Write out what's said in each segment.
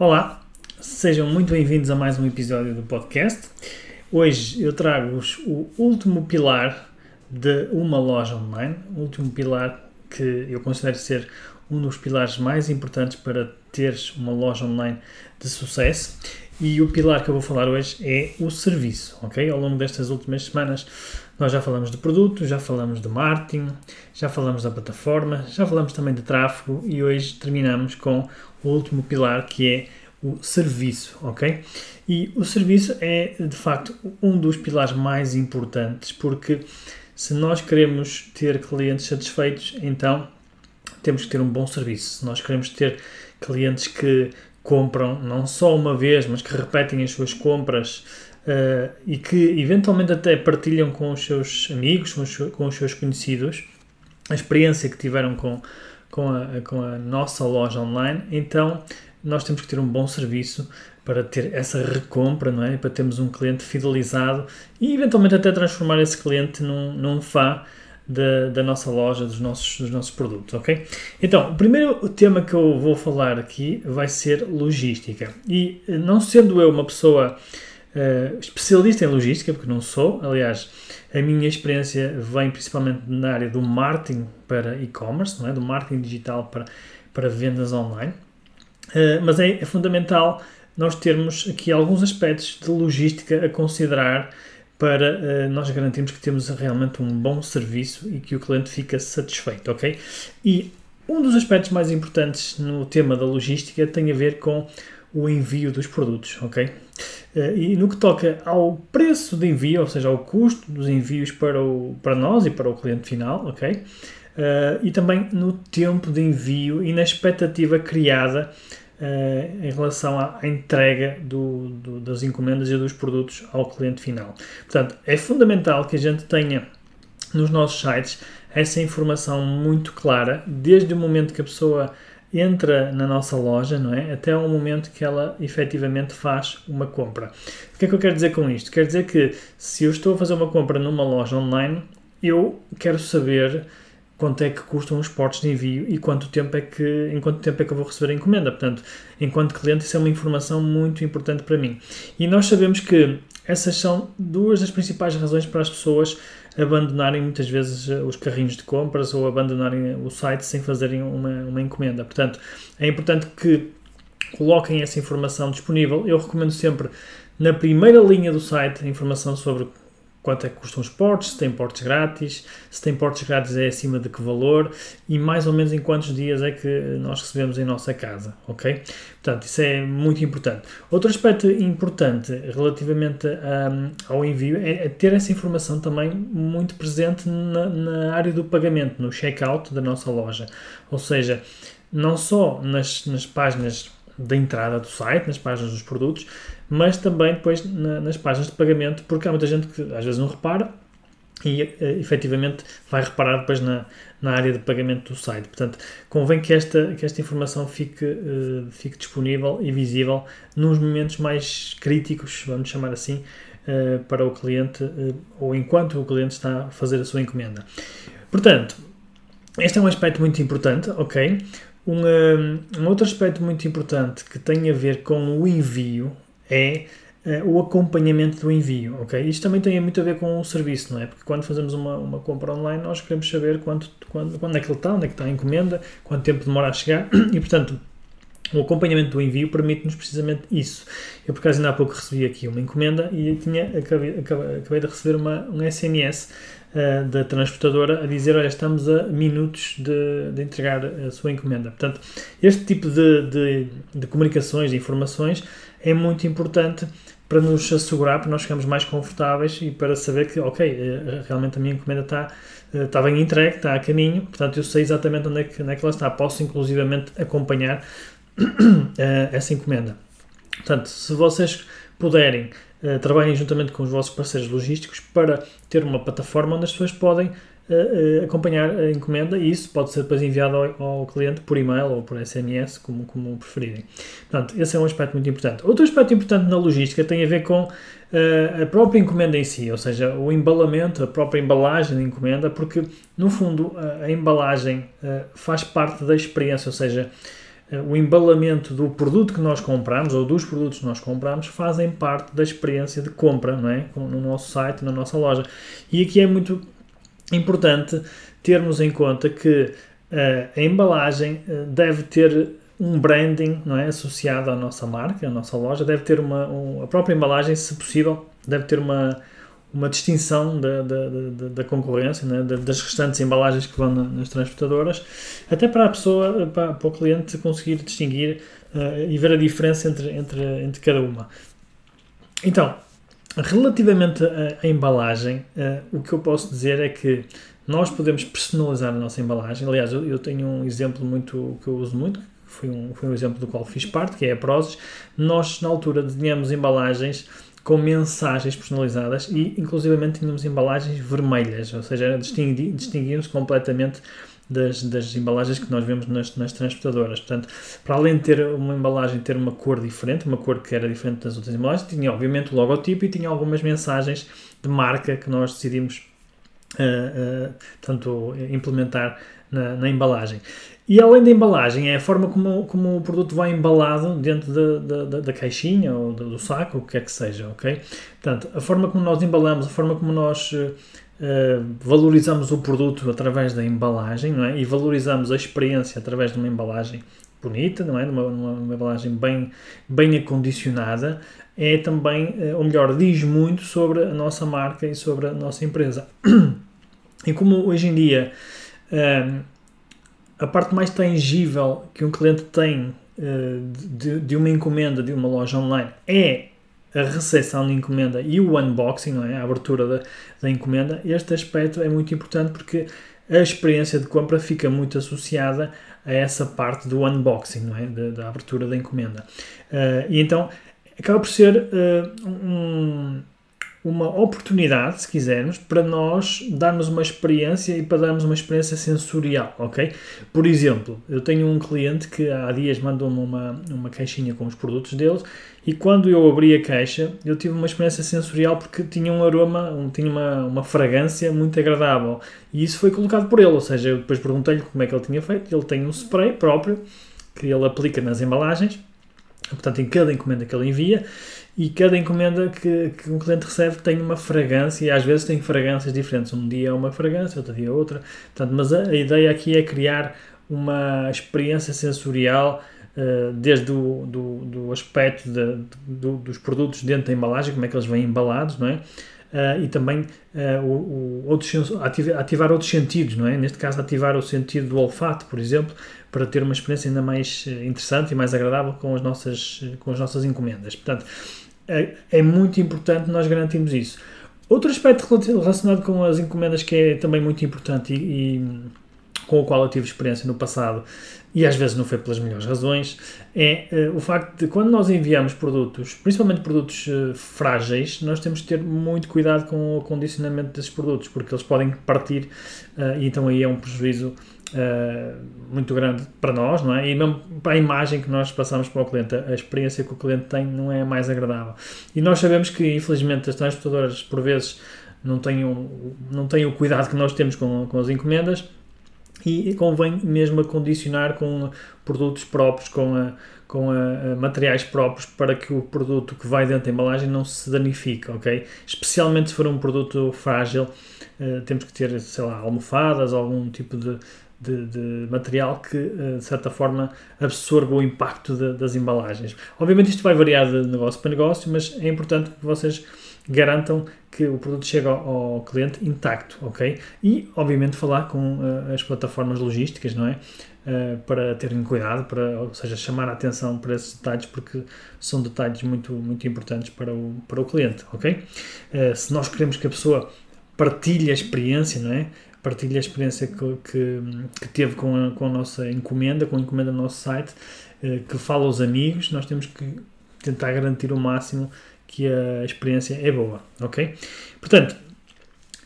Olá, sejam muito bem-vindos a mais um episódio do podcast. Hoje eu trago-vos o último pilar de uma loja online, o último pilar que eu considero ser um dos pilares mais importantes para teres uma loja online de sucesso. E o pilar que eu vou falar hoje é o serviço, ok? Ao longo destas últimas semanas nós já falamos de produto, já falamos de marketing, já falamos da plataforma, já falamos também de tráfego e hoje terminamos com o último pilar que é o serviço, ok? E o serviço é de facto um dos pilares mais importantes porque se nós queremos ter clientes satisfeitos, então temos que ter um bom serviço. Se nós queremos ter clientes que compram não só uma vez, mas que repetem as suas compras uh, e que eventualmente até partilham com os seus amigos, com os, com os seus conhecidos, a experiência que tiveram com, com, a, com a nossa loja online, então nós temos que ter um bom serviço para ter essa recompra, não é? Para termos um cliente fidelizado e eventualmente até transformar esse cliente num, num fã da, da nossa loja, dos nossos, dos nossos produtos, ok? Então, o primeiro tema que eu vou falar aqui vai ser logística. E não sendo eu uma pessoa uh, especialista em logística, porque não sou, aliás, a minha experiência vem principalmente na área do marketing para e-commerce, é? Do marketing digital para, para vendas online. Uh, mas é, é fundamental nós termos aqui alguns aspectos de logística a considerar para uh, nós garantirmos que temos realmente um bom serviço e que o cliente fica satisfeito, ok? E um dos aspectos mais importantes no tema da logística tem a ver com o envio dos produtos, ok? Uh, e no que toca ao preço de envio, ou seja, ao custo dos envios para, o, para nós e para o cliente final, ok? Uh, e também no tempo de envio e na expectativa criada uh, em relação à, à entrega do, do, das encomendas e dos produtos ao cliente final. Portanto, é fundamental que a gente tenha nos nossos sites essa informação muito clara, desde o momento que a pessoa entra na nossa loja, não é? Até o momento que ela efetivamente faz uma compra. O que é que eu quero dizer com isto? Quer dizer que se eu estou a fazer uma compra numa loja online, eu quero saber quanto é que custam os portos de envio e quanto tempo é que, em quanto tempo é que eu vou receber a encomenda. Portanto, enquanto cliente, isso é uma informação muito importante para mim. E nós sabemos que essas são duas das principais razões para as pessoas abandonarem muitas vezes eh, os carrinhos de compras ou abandonarem o site sem fazerem uma, uma encomenda. Portanto, é importante que coloquem essa informação disponível. Eu recomendo sempre na primeira linha do site a informação sobre quanto é que custam os portes, se tem portes grátis, se tem portes grátis é acima de que valor e mais ou menos em quantos dias é que nós recebemos em nossa casa, ok? Portanto, isso é muito importante. Outro aspecto importante relativamente um, ao envio é, é, ter essa informação também muito presente na, na área do pagamento, no checkout da nossa loja, ou seja, não só nas, nas páginas da entrada do site, nas páginas dos produtos, mas também depois na, nas páginas de pagamento, porque há muita gente que às vezes não repara e uh, efetivamente vai reparar depois na, na área de pagamento do site. Portanto, convém que esta, que esta informação fique, uh, fique disponível e visível nos momentos mais críticos, vamos chamar assim, uh, para o cliente ou enquanto o cliente está a fazer a sua encomenda. Portanto, este é um aspecto muito importante, ok? Um, um, outro aspecto muito importante que tem a ver com o envio é uh, o acompanhamento do envio, ok? Isto também tem muito a ver com o serviço, não é? Porque quando fazemos uma, uma compra online, nós queremos saber quanto, quando, quando é que ele está, onde é que está a encomenda, quanto tempo demora a chegar e, portanto, o acompanhamento do envio permite-nos precisamente isso. Eu, por acaso, ainda há pouco recebi aqui uma encomenda e tinha, acabei, acabei de receber uma, um SMS uh, da transportadora a dizer: Olha, estamos a minutos de, de entregar a sua encomenda. Portanto, este tipo de, de, de comunicações, de informações, é muito importante para nos assegurar, para nós ficarmos mais confortáveis e para saber que, ok, realmente a minha encomenda está, está bem entregue, está a caminho, portanto eu sei exatamente onde é que, onde é que ela está. Posso inclusivamente acompanhar essa encomenda. Portanto, se vocês puderem, trabalhem juntamente com os vossos parceiros logísticos para ter uma plataforma onde as pessoas podem uh, acompanhar a encomenda e isso pode ser depois enviado ao, ao, cliente por e-mail ou por SMS, como, como preferirem. Portanto, esse é um aspecto muito importante. Outro aspecto importante na logística tem a ver com uh, a própria encomenda em si, ou seja, o embalamento, a própria embalagem da encomenda, porque no fundo a, a embalagem faz parte da experiência, ou seja, o embalamento do produto que nós compramos ou dos produtos que nós compramos fazem parte da experiência de compra, não é? No nosso site, na nossa loja. E aqui é muito importante termos em conta que uh, a embalagem uh, deve ter um branding não é, associado à nossa marca, à nossa loja, deve ter uma, um, a própria embalagem, se possível, deve ter uma, uma distinção da, da, da, da concorrência, né, das restantes embalagens que vão nas transportadoras, até para a pessoa, para, para o cliente conseguir distinguir uh, e ver a diferença entre, entre, entre cada uma. Então, relativamente à, embalagem, uh, o que eu posso dizer é que nós podemos personalizar a nossa embalagem. Aliás, eu, eu tenho um exemplo muito que eu uso muito, foi um, foi um exemplo do qual fiz parte, que é a Prozis. Nós, na altura, desenhamos embalagens com mensagens personalizadas e, inclusivamente, tínhamos embalagens vermelhas, ou seja, distinguiam-se completamente das, das, embalagens que nós vemos nas, nas, transportadoras. Portanto, para além de ter uma embalagem ter uma cor diferente, uma cor que era diferente das outras embalagens, tinha obviamente o logotipo e tinha algumas mensagens de marca que nós decidimos uh, uh, tanto implementar na, na, embalagem. E além da embalagem, é a forma como, como o produto vai embalado dentro da, da, da caixinha ou do, do saco, o que quer que seja, ok? Portanto, a forma como nós embalamos, a forma como nós uh, valorizamos o produto através da embalagem, não é? E valorizamos a experiência através de uma embalagem bonita, não é? Uma, uma, uma embalagem bem, bem acondicionada, é também, uh, ou melhor, diz muito sobre a nossa marca e sobre a nossa empresa. E como hoje em dia uh, a parte mais tangível que um cliente tem de, de, uma encomenda de uma loja online é a recepção da encomenda e o unboxing, não é? a abertura da, da encomenda. Este aspecto é muito importante porque a experiência de compra fica muito associada a essa parte do unboxing, não é? da, da abertura da encomenda. Uh, e então acaba por ser uh, um, uma oportunidade, se quisermos, para nós darmos uma experiência e para darmos uma experiência sensorial, ok? Por exemplo, eu tenho um cliente que há dias mandou-me uma, uma caixinha com os produtos deles e quando eu abri a caixa eu tive uma experiência sensorial porque tinha um aroma, um, tinha uma, uma fragrância muito agradável e isso foi colocado por ele, ou seja, eu depois perguntei-lhe como é que ele tinha feito, ele tem um spray próprio que ele aplica nas embalagens, portanto em cada encomenda que ele envia e cada encomenda que, que, um cliente recebe tem uma fragrância e às vezes tem fragrâncias diferentes. Um dia é uma fragrância, outro dia é outra. Portanto, mas a, a ideia aqui é criar uma experiência sensorial uh, desde o do, do aspecto de, do, dos produtos dentro da embalagem, como é que eles vêm embalados, não é? Uh, e também uh, o, o, ativar outros sentidos, não é? Neste caso, ativar o sentido do olfato, por exemplo, para ter uma experiência ainda mais interessante e mais agradável com as nossas, com as nossas encomendas. Portanto, é, é muito importante nós garantirmos isso. Outro aspecto relacionado com as encomendas que é também muito importante e, e com o qual eu tive experiência no passado e às vezes não foi pelas melhores razões, é uh, o facto de quando nós enviamos produtos, principalmente produtos uh, frágeis, nós temos que ter muito cuidado com o condicionamento desses produtos, porque eles podem partir uh, e então aí é um prejuízo uh, muito grande para nós, não é? E mesmo para a imagem que nós passamos para o cliente, a experiência que o cliente tem não é mais agradável. E nós sabemos que, infelizmente, as transportadoras, por vezes, não têm, o, não têm o cuidado que nós temos com, com as encomendas e convém mesmo acondicionar com produtos próprios, com, a, com a, a materiais próprios para que o produto que vai dentro da embalagem não se danifique, ok? Especialmente se for um produto frágil, uh, temos que ter, sei lá, almofadas, algum tipo de, de, de, material que, eh, de certa forma, absorva o impacto de, das embalagens. Obviamente isto vai variar de negócio para negócio, mas é importante que vocês garantam que o produto chega ao, ao cliente intacto, ok? E, obviamente, falar com uh, as plataformas logísticas, não é? uh, para terem cuidado, para, ou seja, chamar a atenção para esses detalhes, porque são detalhes muito, muito importantes para o, para o cliente, ok? Uh, se nós queremos que a pessoa partilhe a experiência, não é? Partilhe a experiência que, que, que teve com a, com a nossa encomenda, com a encomenda do nosso site, uh, que fala aos amigos, nós temos que tentar garantir o máximo que a experiência é boa, ok? Portanto,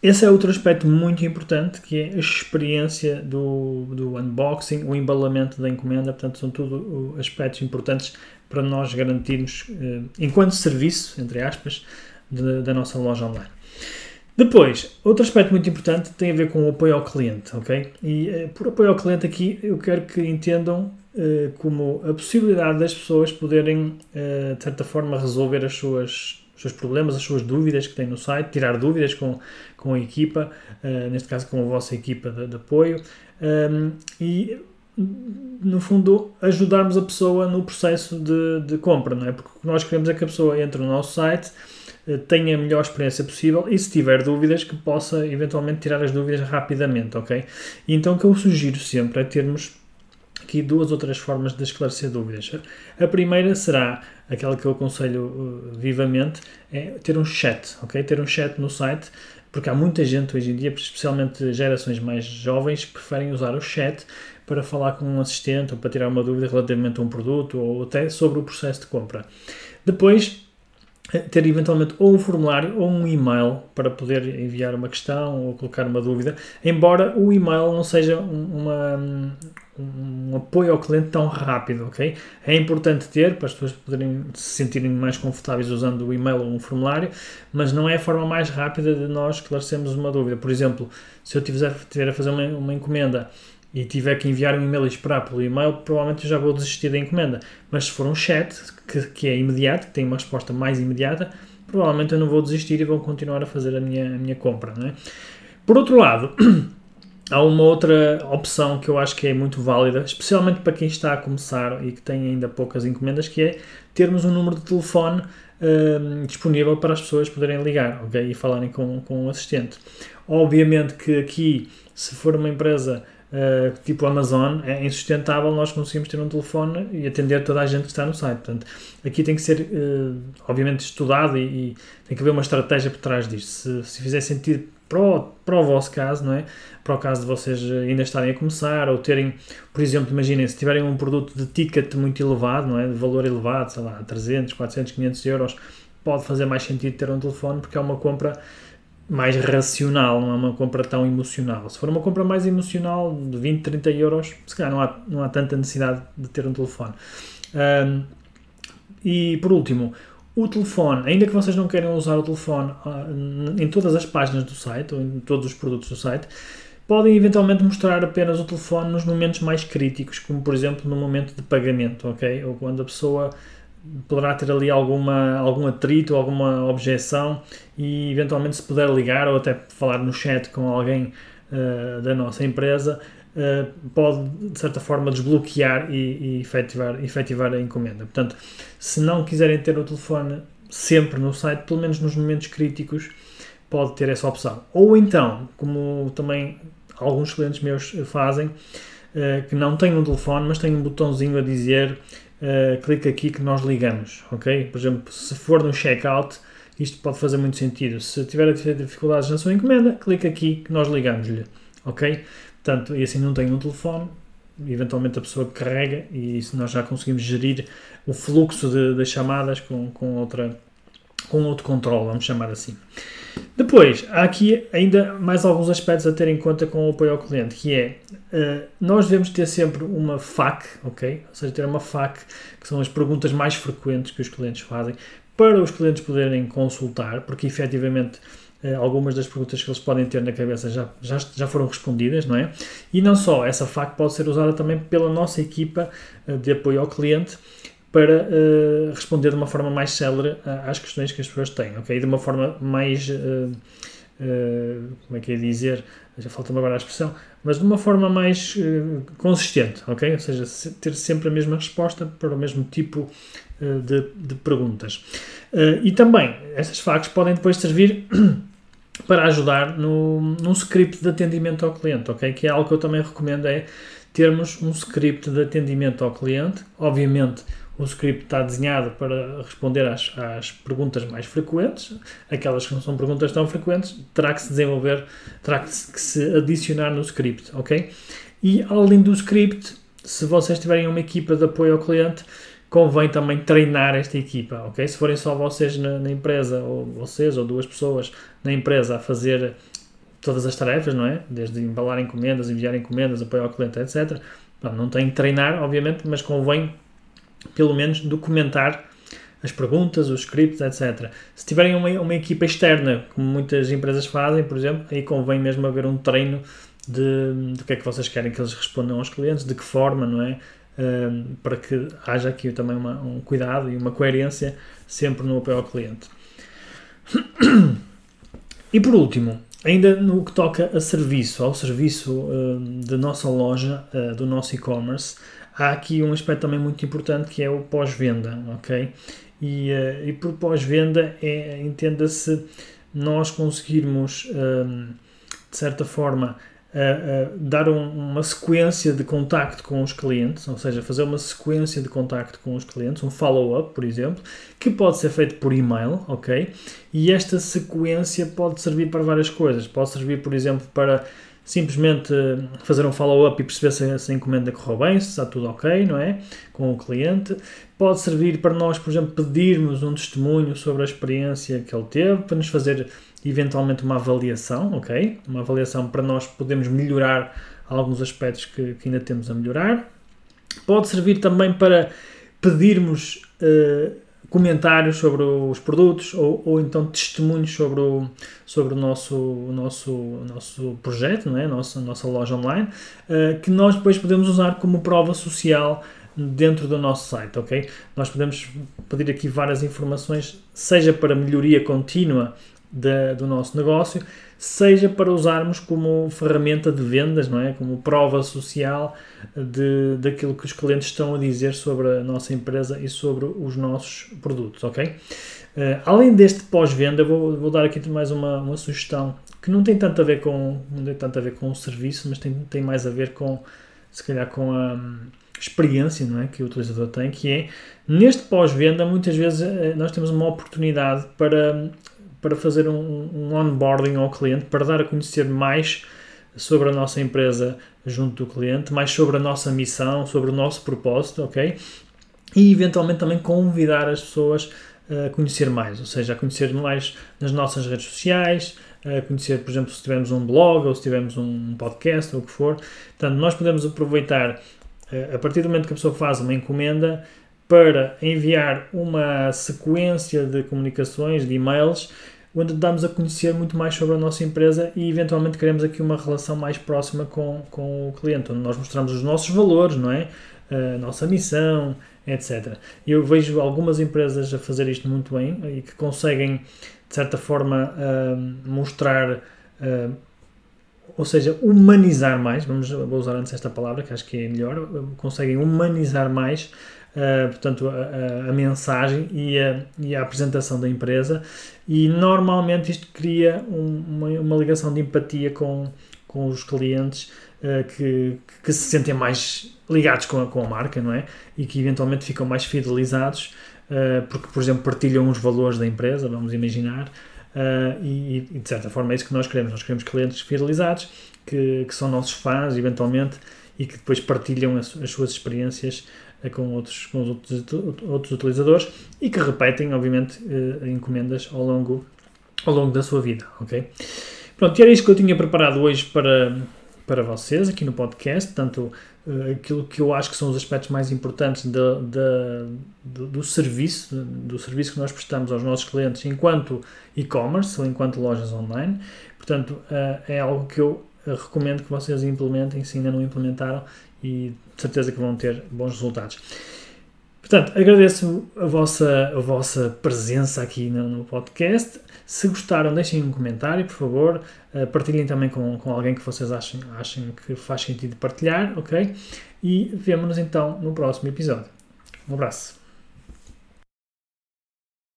esse é outro aspecto muito importante, que é a experiência do, do unboxing, o embalamento da encomenda, portanto, são tudo aspectos importantes para nós garantirmos, eh, enquanto serviço, entre aspas, de, da nossa loja online. Depois, outro aspecto muito importante tem a ver com o apoio ao cliente, ok? E eh, por apoio ao cliente aqui, eu quero que entendam eh, como a possibilidade das pessoas poderem, eh, de certa forma, resolver as suas os seus problemas, as suas dúvidas que têm no site, tirar dúvidas com, com a equipa, neste caso com a vossa equipa de, de apoio, ehm, e no fundo ajudarmos a pessoa no processo de, de, compra, não é? Porque o que nós queremos é que a pessoa entre no nosso site, tenha a melhor experiência possível e se tiver dúvidas que possa eventualmente tirar as dúvidas rapidamente, ok? Então o que eu sugiro sempre é termos aqui duas ou três formas de esclarecer dúvidas. A primeira será aquela que eu aconselho uh, vivamente, é ter um chat, ok? Ter um chat no site, porque há muita gente hoje em dia, especialmente gerações mais jovens, que preferem usar o chat para falar com um assistente ou para tirar uma dúvida relativamente a um produto ou até sobre o processo de compra. Depois, eh, ter eventualmente ou um formulário ou um e-mail para poder enviar uma questão ou colocar uma dúvida, embora o e-mail não seja uma, um apoio ao cliente tão rápido, ok? É importante ter para as pessoas poderem se sentirem mais confortáveis usando o e-mail ou um formulário, mas não é a forma mais rápida de nós esclarecermos uma dúvida. Por exemplo, se eu tiver, tiver a fazer uma, uma encomenda e tiver que enviar um e-mail e esperar pelo e-mail, provavelmente eu já vou desistir da encomenda. Mas se for um chat, que, que é imediato, que tem uma resposta mais imediata, provavelmente eu não vou desistir e vou continuar a fazer a minha, a minha compra. Não é? Por outro lado, há uma outra opção que eu acho que é muito válida, especialmente para quem está a começar e que tem ainda poucas encomendas, que é termos um número de telefone uh, disponível para as pessoas poderem ligar okay? e falarem com, com o assistente. Obviamente que aqui, se for uma empresa Uh, tipo Amazon, é insustentável nós conseguimos ter um telefone e atender toda a gente que está no site. Portanto, aqui tem que ser, uh, obviamente, estudado e, e, tem que haver uma estratégia por trás disto. Se, se fizer sentido para o, para o vosso caso, não é? Para o caso de vocês ainda estarem a começar ou terem, por exemplo, imaginem, se tiverem um produto de ticket muito elevado, não é? De valor elevado, sei lá, 300, 400, 500 euros, pode fazer mais sentido ter um telefone porque é uma compra mais racional, não é uma compra tão emocional. Se for uma compra mais emocional, de 20, 30 euros, se calhar não há, não há tanta necessidade de ter um telefone. Um, e por último, o telefone, ainda que vocês não queiram usar o telefone uh, em todas as páginas do site ou em todos os produtos do site, podem eventualmente mostrar apenas o telefone nos momentos mais críticos, como por exemplo no momento de pagamento, ok? Ou quando a pessoa poderá ter ali alguma, algum atrito, alguma objeção e eventualmente se puder ligar ou até falar no chat com alguém uh, da nossa empresa, uh, pode de certa forma desbloquear e, e efetivar, efetivar a encomenda. Portanto, se não quiserem ter o telefone sempre no site, pelo menos nos momentos críticos, pode ter essa opção. Ou então, como também alguns clientes meus fazem, uh, que não têm um telefone, mas têm um botãozinho a dizer uh, clica aqui que nós ligamos, ok? Por exemplo, se for no checkout, isto pode fazer muito sentido. Se tiver dificuldades na sua encomenda, clica aqui que nós ligamos-lhe, ok? Portanto, e assim não tem um telefone, eventualmente a pessoa carrega e isso nós já conseguimos gerir o fluxo de chamadas com, com, outra, com outro controle, vamos chamar assim. Depois, há aqui ainda mais alguns aspectos a ter em conta com o apoio ao cliente, que é, uh, nós devemos ter sempre uma FAQ, ok? Ou seja, ter uma FAQ, que são as perguntas mais frequentes que os clientes fazem, para os clientes poderem consultar, porque efetivamente eh, algumas das perguntas que eles podem ter na cabeça já, já, já foram respondidas, não é? E não só, essa FAQ pode ser usada também pela nossa equipa eh, de apoio ao cliente para uh, responder de uma forma mais célere às questões que as pessoas têm, ok? De uma forma mais, uh, uh, como é que é dizer, já falta-me agora a expressão, mas de uma forma mais consistente, ok? Ou seja, ter sempre a mesma resposta para o mesmo tipo de, de, perguntas. e também, essas FAQs podem depois servir para ajudar no, num script de atendimento ao cliente, ok? Que é algo que eu também recomendo é termos um script de atendimento ao cliente. Obviamente, o script está desenhado para responder às, às, perguntas mais frequentes, aquelas que não são perguntas tão frequentes, terá que se desenvolver, terá que se, que se adicionar no script, ok? E além do script, se vocês tiverem uma equipa de apoio ao cliente, convém também treinar esta equipa, ok? Se forem só vocês na, na, empresa, ou vocês ou duas pessoas na empresa a fazer todas as tarefas, não é? Desde embalar encomendas, enviar encomendas, apoio ao cliente, etc. Não tem que treinar, obviamente, mas convém pelo menos documentar as perguntas, os scripts, etc. Se tiverem uma, uma equipa externa, como muitas empresas fazem, por exemplo, aí convém mesmo haver um treino de, de que é que vocês querem que eles respondam aos clientes, de que forma, não é? Para que haja aqui também uma, um cuidado e uma coerência sempre no apoio ao cliente. E por último, ainda no que toca a serviço, ao serviço da nossa loja, uh, do nosso e-commerce, há aqui um aspecto também muito importante que é o pós-venda, ok? E, uh, e por pós-venda é, entenda-se, nós conseguirmos, um, de certa forma, uh, uh, dar um, uma sequência de contacto com os clientes, ou seja, fazer uma sequência de contacto com os clientes, um follow-up, por exemplo, que pode ser feito por e-mail, ok? E esta sequência pode servir para várias coisas. Pode servir, por exemplo, para simplesmente fazer um follow-up e perceber se, se a encomenda correu bem, se está tudo ok, não é? Com o cliente. Pode servir para nós, por exemplo, pedirmos um testemunho sobre a experiência que ele teve, para nos fazer eventualmente uma avaliação, ok? Uma avaliação para nós podermos melhorar alguns aspectos que, que ainda temos a melhorar. Pode servir também para pedirmos uh, comentários sobre os produtos ou, ou então testemunhos sobre o, sobre o nosso, nosso, nosso projeto, não é? nossa, nossa loja online, uh, que nós depois podemos usar como prova social dentro do nosso site, ok? Nós podemos pedir aqui várias informações, seja para melhoria contínua da, do nosso negócio, seja para usarmos como ferramenta de vendas, não é? Como prova social de, daquilo que os clientes estão a dizer sobre a nossa empresa e sobre os nossos produtos, ok? Uh, além deste pós-venda, vou, vou dar aqui mais uma, uma sugestão que não tem tanto a ver com não tem tanto a ver com o serviço, mas tem, tem mais a ver com se calhar com a um, experiência não é, que o utilizador tem, que é neste pós-venda muitas vezes eh, nós temos uma oportunidade para para fazer um, um onboarding ao cliente, para dar a conhecer mais sobre a nossa empresa junto do cliente, mais sobre a nossa missão, sobre o nosso propósito, ok? E eventualmente também convidar as pessoas a conhecer mais, ou seja, a conhecer mais nas nossas redes sociais, a conhecer, por exemplo, se tivermos um blog ou se tivermos um podcast ou o que for. Portanto, nós podemos aproveitar, eh, a partir do momento que a pessoa faz uma encomenda, para enviar uma sequência de comunicações, de e-mails, onde damos a conhecer muito mais sobre a nossa empresa e eventualmente queremos aqui uma relação mais próxima com, com o cliente, onde nós mostramos os nossos valores, não é? A nossa missão, etc. Eu vejo algumas empresas a fazer isto muito bem e que conseguem, de certa forma, uh, mostrar, uh, ou seja, humanizar mais, vamos usar antes esta palavra que acho que é melhor, conseguem humanizar mais uh, portanto, a, a, mensagem e a, e a, apresentação da empresa e normalmente isto cria um, uma, uma, ligação de empatia com, com os clientes uh, que, que se sentem mais ligados com a, com a marca, não é? E que eventualmente ficam mais fidelizados uh, porque, por exemplo, partilham os valores da empresa, vamos imaginar, Uh, e, e, de certa forma é isso que nós queremos. Nós queremos clientes fidelizados, que, que são nossos fãs, eventualmente, e que depois partilham as, as suas experiências com, outros, com os outros, outros utilizadores e que repetem, obviamente, uh, encomendas ao longo, ao longo da sua vida, ok? Pronto, e era isto que eu tinha preparado hoje para, para vocês aqui no podcast, portanto, uh, aquilo que eu acho que são os aspectos mais importantes de, do, do, serviço, do serviço que nós prestamos aos nossos clientes enquanto e-commerce ou enquanto lojas online. Portanto, uh, é algo que eu recomendo que vocês implementem, se ainda não implementaram, e de certeza que vão ter bons resultados. Portanto, agradeço a vossa, a vossa presença aqui no, no podcast. Se gostaram, deixem um comentário, por favor. Uh, partilhem também com, com alguém que vocês achem, achem que faz sentido partilhar, ok? E vemo-nos então no próximo episódio. Um abraço.